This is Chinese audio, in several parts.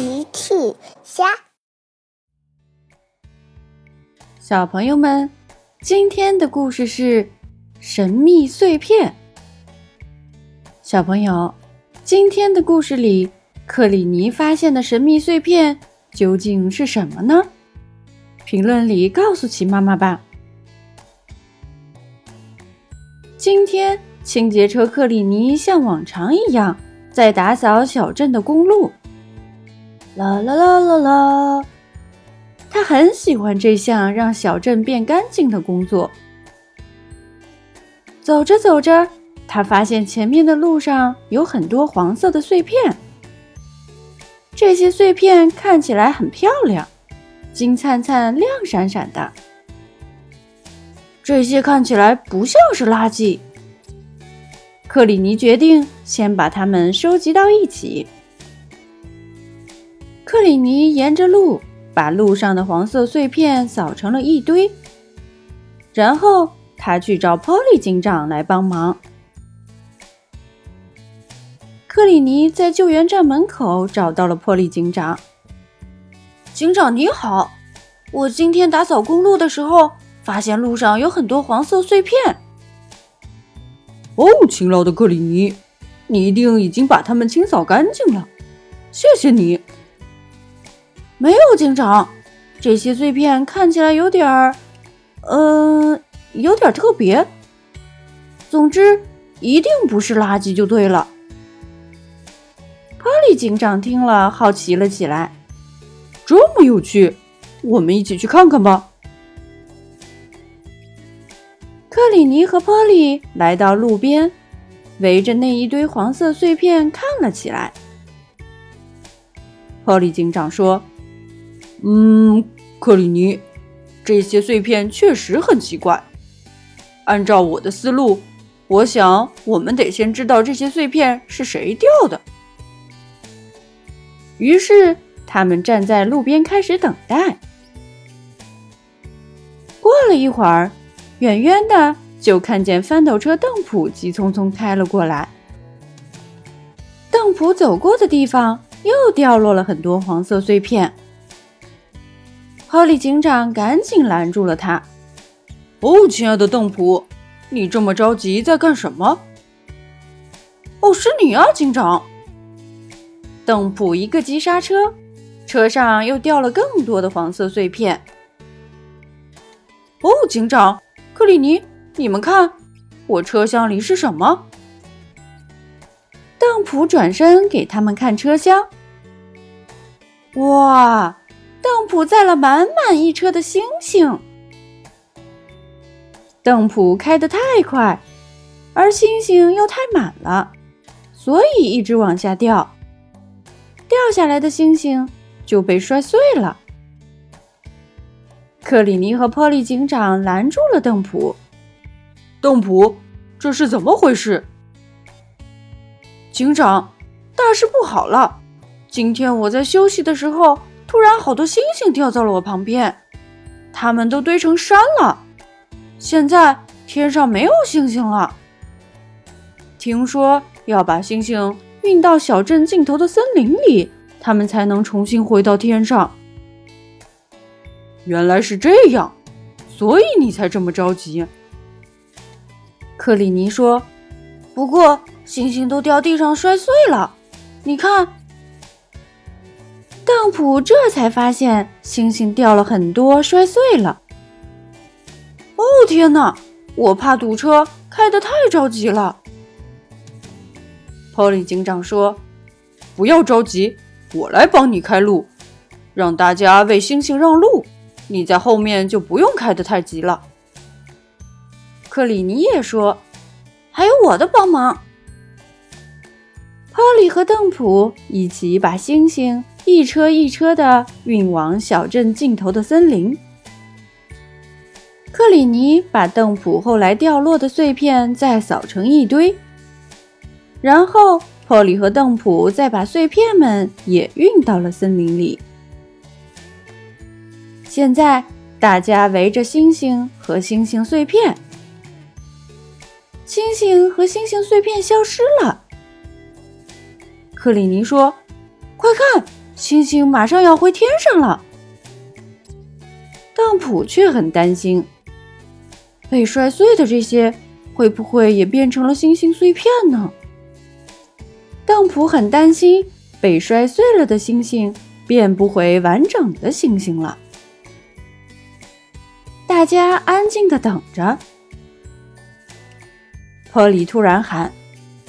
奇趣虾，小朋友们，今天的故事是神秘碎片。小朋友，今天的故事里，克里尼发现的神秘碎片究竟是什么呢？评论里告诉奇妈妈吧。今天，清洁车克里尼像往常一样在打扫小镇的公路。啦啦啦啦啦！他很喜欢这项让小镇变干净的工作。走着走着，他发现前面的路上有很多黄色的碎片。这些碎片看起来很漂亮，金灿灿、亮闪闪的。这些看起来不像是垃圾。克里尼决定先把它们收集到一起。克里尼沿着路把路上的黄色碎片扫成了一堆，然后他去找波利警长来帮忙。克里尼在救援站门口找到了波利警长。警长你好，我今天打扫公路的时候，发现路上有很多黄色碎片。哦，勤劳的克里尼，你一定已经把它们清扫干净了，谢谢你。没有，警长，这些碎片看起来有点儿，嗯，有点特别。总之，一定不是垃圾就对了。波利警长听了，好奇了起来。这么有趣，我们一起去看看吧。克里尼和波利来到路边，围着那一堆黄色碎片看了起来。波利警长说。嗯，克里尼，这些碎片确实很奇怪。按照我的思路，我想我们得先知道这些碎片是谁掉的。于是他们站在路边开始等待。过了一会儿，远远的就看见翻斗车邓普急匆匆开了过来。邓普走过的地方又掉落了很多黄色碎片。波利警长赶紧拦住了他。“哦，亲爱的邓普，你这么着急在干什么？”“哦，是你啊，警长。”邓普一个急刹车，车上又掉了更多的黄色碎片。“哦，警长，克里尼，你们看，我车厢里是什么？”邓普转身给他们看车厢。哇！邓普载了满满一车的星星。邓普开得太快，而星星又太满了，所以一直往下掉。掉下来的星星就被摔碎了。克里尼和波利警长拦住了邓普。邓普，这是怎么回事？警长，大事不好了！今天我在休息的时候。突然，好多星星掉在了我旁边，它们都堆成山了。现在天上没有星星了。听说要把星星运到小镇尽头的森林里，它们才能重新回到天上。原来是这样，所以你才这么着急。克里尼说：“不过星星都掉地上摔碎了，你看。”邓普这才发现星星掉了很多，摔碎了。哦天哪！我怕堵车，开得太着急了。波利警长说：“不要着急，我来帮你开路，让大家为星星让路。你在后面就不用开得太急了。”克里尼也说：“还有我的帮忙。”波利和邓普一起把星星。一车一车的运往小镇尽头的森林。克里尼把邓普后来掉落的碎片再扫成一堆，然后波利和邓普再把碎片们也运到了森林里。现在大家围着星星和星星碎片，星星和星星碎片消失了。克里尼说：“快看！”星星马上要回天上了。当普却很担心，被摔碎的这些会不会也变成了星星碎片呢？当普很担心被摔碎了的星星变不回完整的星星了。大家安静的等着。波里突然喊：“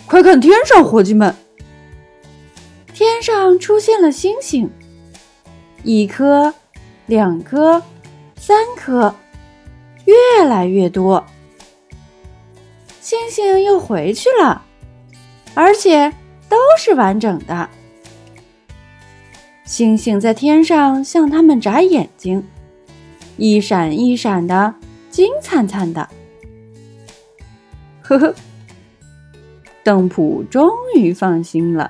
快看天上，伙计们！”上出现了星星，一颗，两颗，三颗，越来越多。星星又回去了，而且都是完整的。星星在天上向他们眨眼睛。一闪一闪的，金灿灿的。呵呵，邓普终于放心了。